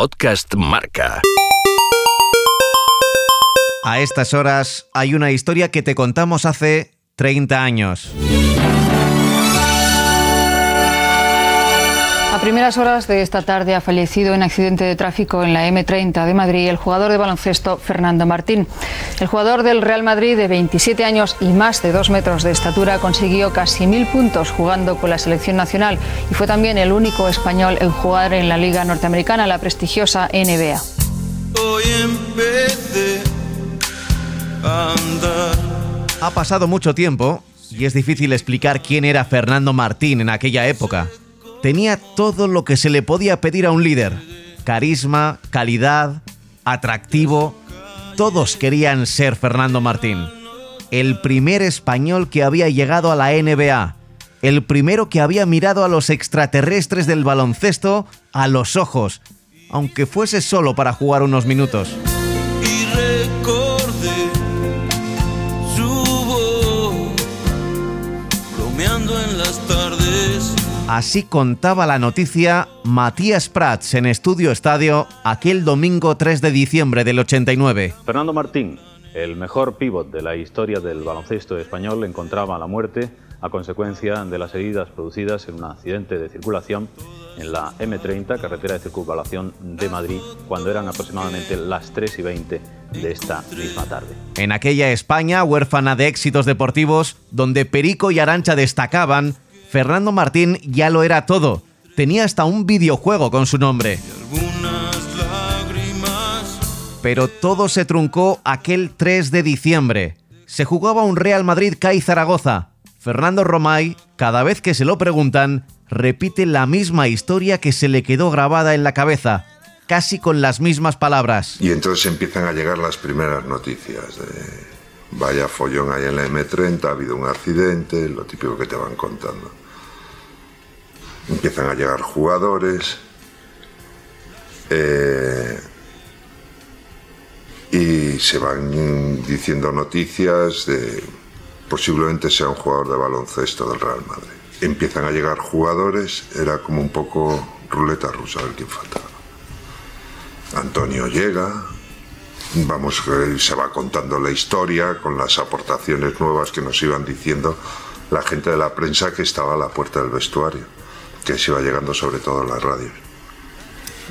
podcast Marca. A estas horas hay una historia que te contamos hace 30 años. A primeras horas de esta tarde ha fallecido en accidente de tráfico en la M30 de Madrid el jugador de baloncesto Fernando Martín. El jugador del Real Madrid de 27 años y más de 2 metros de estatura consiguió casi mil puntos jugando con la selección nacional y fue también el único español en jugar en la Liga Norteamericana, la prestigiosa NBA. Ha pasado mucho tiempo y es difícil explicar quién era Fernando Martín en aquella época tenía todo lo que se le podía pedir a un líder. Carisma, calidad, atractivo. Todos querían ser Fernando Martín. El primer español que había llegado a la NBA. El primero que había mirado a los extraterrestres del baloncesto a los ojos, aunque fuese solo para jugar unos minutos. Así contaba la noticia Matías Prats en Estudio Estadio aquel domingo 3 de diciembre del 89. Fernando Martín, el mejor pívot de la historia del baloncesto español, encontraba la muerte a consecuencia de las heridas producidas en un accidente de circulación en la M30, carretera de circunvalación de Madrid, cuando eran aproximadamente las 3 y 20 de esta misma tarde. En aquella España huérfana de éxitos deportivos, donde Perico y Arancha destacaban, Fernando Martín ya lo era todo. Tenía hasta un videojuego con su nombre. Pero todo se truncó aquel 3 de diciembre. Se jugaba un Real Madrid CAI Zaragoza. Fernando Romay, cada vez que se lo preguntan, repite la misma historia que se le quedó grabada en la cabeza, casi con las mismas palabras. Y entonces empiezan a llegar las primeras noticias de vaya follón ahí en la M30, ha habido un accidente, lo típico que te van contando empiezan a llegar jugadores eh, y se van diciendo noticias de posiblemente sea un jugador de baloncesto del Real Madrid. Empiezan a llegar jugadores, era como un poco ruleta rusa a quién faltaba. Antonio llega, vamos, eh, se va contando la historia con las aportaciones nuevas que nos iban diciendo la gente de la prensa que estaba a la puerta del vestuario que se iba llegando sobre todo en las radios.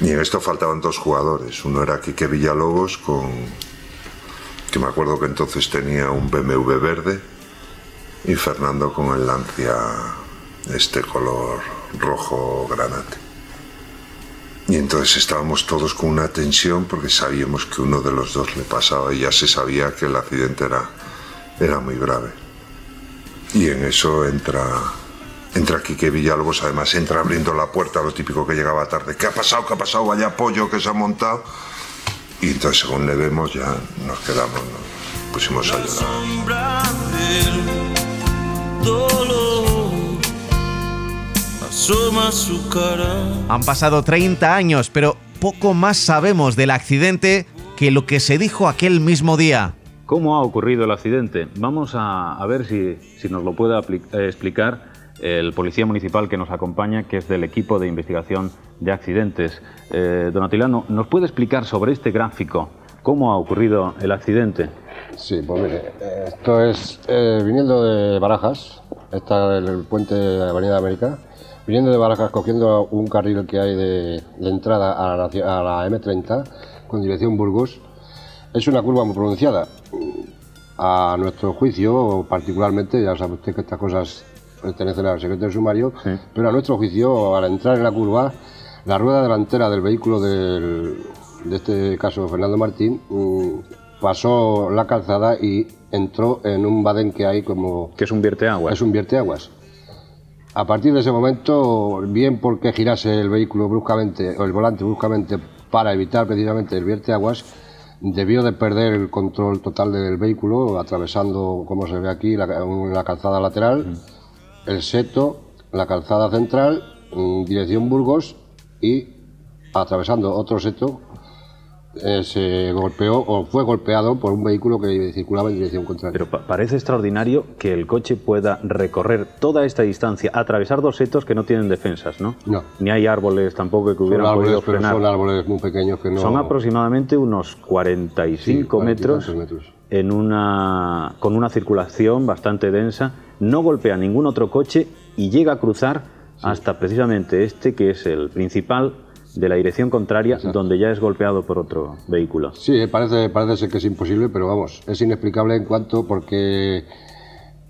Y en esto faltaban dos jugadores. Uno era Quique Villalobos, con, que me acuerdo que entonces tenía un BMW verde, y Fernando con el Lancia, este color rojo granate. Y entonces estábamos todos con una tensión porque sabíamos que uno de los dos le pasaba y ya se sabía que el accidente era, era muy grave. Y en eso entra Entra Quique Villalobos, además entra abriendo la puerta, lo típico que llegaba tarde. ¿Qué ha pasado? ¿Qué ha pasado? Vaya pollo que se ha montado. Y entonces según le vemos ya nos quedamos, nos pusimos a llorar. Han pasado 30 años, pero poco más sabemos del accidente que lo que se dijo aquel mismo día. ¿Cómo ha ocurrido el accidente? Vamos a, ver si, si, nos lo puede eh, explicar el policía municipal que nos acompaña, que es del equipo de investigación de accidentes. Eh, don Atilano, ¿nos puede explicar sobre este gráfico cómo ha ocurrido el accidente? Sí, pues mire, esto es eh, viniendo de Barajas, está el puente de Avenida América, viniendo de Barajas, cogiendo un carril que hay de, entrada a la, a la, M30 con dirección Burgos, es una curva muy pronunciada. A nuestro juicio, particularmente, ya sabe usted que estas cosas pertenecen al secreto del sumario, pero a nuestro juicio, al entrar en la curva, la rueda delantera del vehículo de este caso Fernando Martín mm, pasó la calzada y entró en un badén que hay como... Que es un vierteaguas. Es un vierteaguas. A partir de ese momento, bien porque girase el vehículo bruscamente, o el volante bruscamente, para evitar precisamente el vierteaguas, debió de perder el control total del vehículo, atravesando, como se ve aquí, la, calzada lateral. Mm el Seto, la calzada central, dirección Burgos y atravesando otro seto, eh, se golpeó o fue golpeado por un vehículo que circulaba en dirección contraria. Pero parece extraordinario que el coche pueda recorrer toda esta distancia, atravesar dos setos que no tienen defensas, ¿no? No. Ni hay árboles tampoco que hubieran árboles, podido frenar. son árboles muy pequeños que no... Son aproximadamente unos 45 Sí, metros, metros. En una, con una circulación bastante densa. No golpea ningún otro coche y llega a cruzar hasta precisamente este, que es el principal de la dirección contraria, donde ya es golpeado por otro vehículo. Sí, parece, parece ser que es imposible, pero vamos, es inexplicable en cuanto porque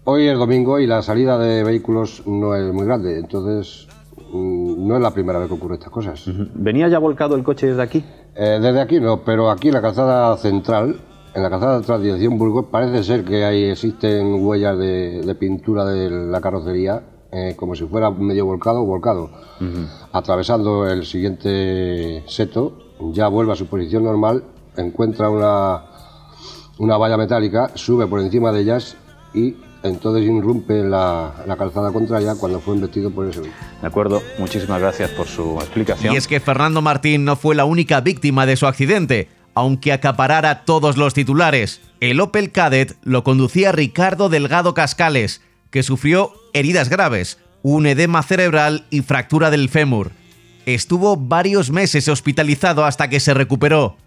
hoy es domingo y la salida de vehículos no es muy grande, entonces mm, no es la primera vez que ocurren estas cosas. ¿Venía ya volcado el coche desde aquí? Eh, desde aquí no, pero aquí en la calzada central, en la calzada central dirección Burgos, parece ser que ahí existen huellas de, de pintura de la carrocería, eh, como si fuera medio volcado o volcado. Atravesando el siguiente seto, ya vuelve a su posición normal, encuentra una, una valla metálica, sube por encima de ellas y entonces irrumpe en la, la calzada contraria cuando fue embestido por ese. De acuerdo, muchísimas gracias por su explicación. Y es que Fernando Martín no fue la única víctima de su accidente, aunque acaparara todos los titulares. El Opel Kadett lo conducía Ricardo Delgado Cascales, que sufrió heridas graves, un edema cerebral y fractura del fémur. Estuvo varios meses hospitalizado hasta que se recuperó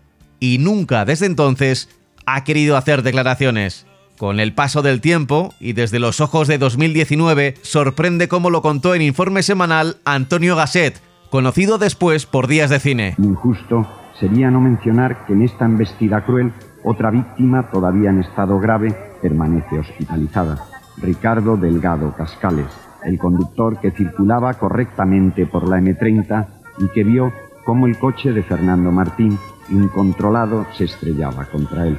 y nunca desde entonces ha querido hacer declaraciones. Con el paso del tiempo y desde los ojos de 2019, sorprende como lo contó en informe semanal Antonio Gasset, conocido después por Días de Cine. Injusto sería no mencionar que en esta embestida cruel otra víctima todavía en estado grave permanece hospitalizada. Ricardo Delgado Cascales, el conductor que circulaba correctamente por la M30 y que vio cómo el coche de Fernando Martín, incontrolado, se estrellaba contra él.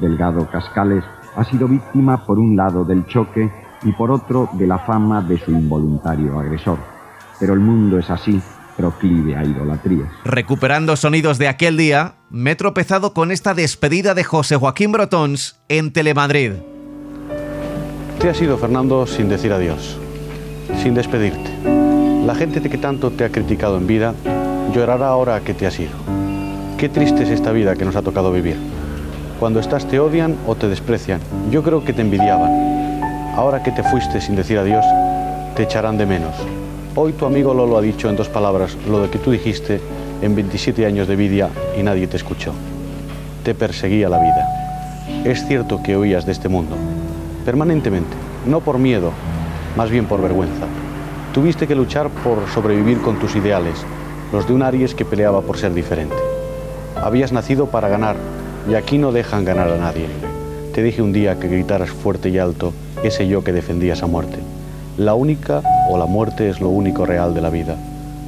Delgado Cascales ha sido víctima por un lado del choque y por otro de la fama de su involuntario agresor. Pero el mundo es así, proclive a idolatrías. Recuperando sonidos de aquel día, me he tropezado con esta despedida de José Joaquín Brotons en Telemadrid. Te has ido, Fernando, sin decir adiós, sin despedirte. La gente que tanto te ha criticado en vida llorará ahora que te has ido. Qué triste es esta vida que nos ha tocado vivir. Cuando estás te odian o te desprecian. Yo creo que te envidiaban. Ahora que te fuiste sin decir adiós, te echarán de menos. Hoy tu amigo Lolo ha dicho en dos palabras lo de que tú dijiste en 27 años de vida y nadie te escuchó. Te perseguía la vida. Es cierto que oías de este mundo, permanentemente, no por miedo, más bien por vergüenza. Tuviste que luchar por sobrevivir con tus ideales, los de un Aries que peleaba por ser diferente. Habías nacido para ganar y aquí no dejan ganar a nadie. Te dije un día que gritaras fuerte y alto ese yo que defendías a muerte. La única o la muerte es lo único real de la vida.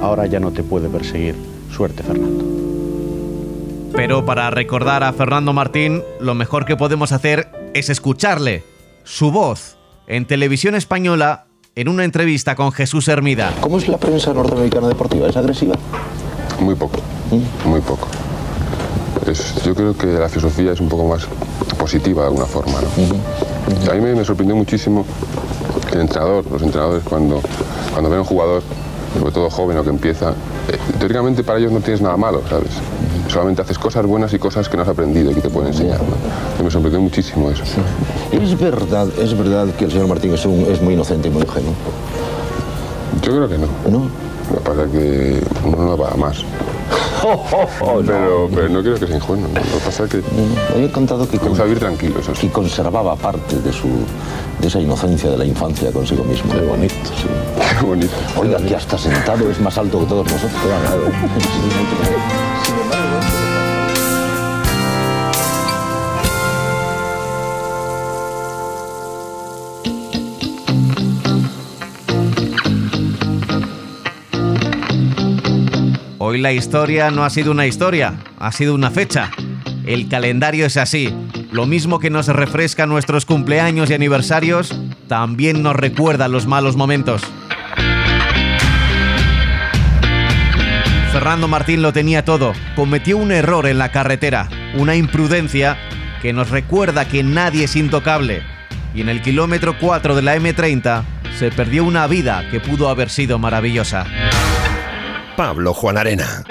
Ahora ya no te puede perseguir. Suerte, Fernando. Pero para recordar a Fernando Martín, lo mejor que podemos hacer es escucharle, su voz, en televisión española, en una entrevista con Jesús Hermida. ¿Cómo es la prensa norteamericana deportiva? ¿Es agresiva? Muy poco, muy poco. Es- yo creo que la filosofía es un poco más positiva de alguna forma. ¿no? A mí me, me sorprendió muchísimo el entrenador, los entrenadores cuando, cuando ven a un jugador, sobre todo joven o que empieza, eh, teóricamente para ellos no tienes nada malo, ¿sabes? Solamente haces cosas buenas y cosas que no has aprendido y que te pueden enseñar. ¿no? Y me sorprendió muchísimo eso. Es verdad, es verdad que el señor Martín es, un- es muy inocente y muy ingenuo. Yo creo que no. ¿No? Lo que pasa es que uno no va a más. Pero, pero no creo que sea ingenuo. ¿no? Lo que pasa es que Me había contado que, vivir tranquilo, eso sí. que conservaba parte de, su, de esa inocencia de la infancia consigo mismo. Qué bonito. Qué bonito. Oiga, que hasta sentado es más alto que todos nosotros. La historia no ha sido una historia, ha sido una fecha. El calendario es así. Lo mismo que nos refresca nuestros cumpleaños y aniversarios, también nos recuerda los malos momentos. Fernando Martín lo tenía todo. Cometió un error en la carretera, una imprudencia que nos recuerda que nadie es intocable. Y en el kilómetro 4 de la M30 se perdió una vida que pudo haber sido maravillosa. Pablo Juan Arena.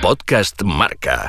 Podcast Marca.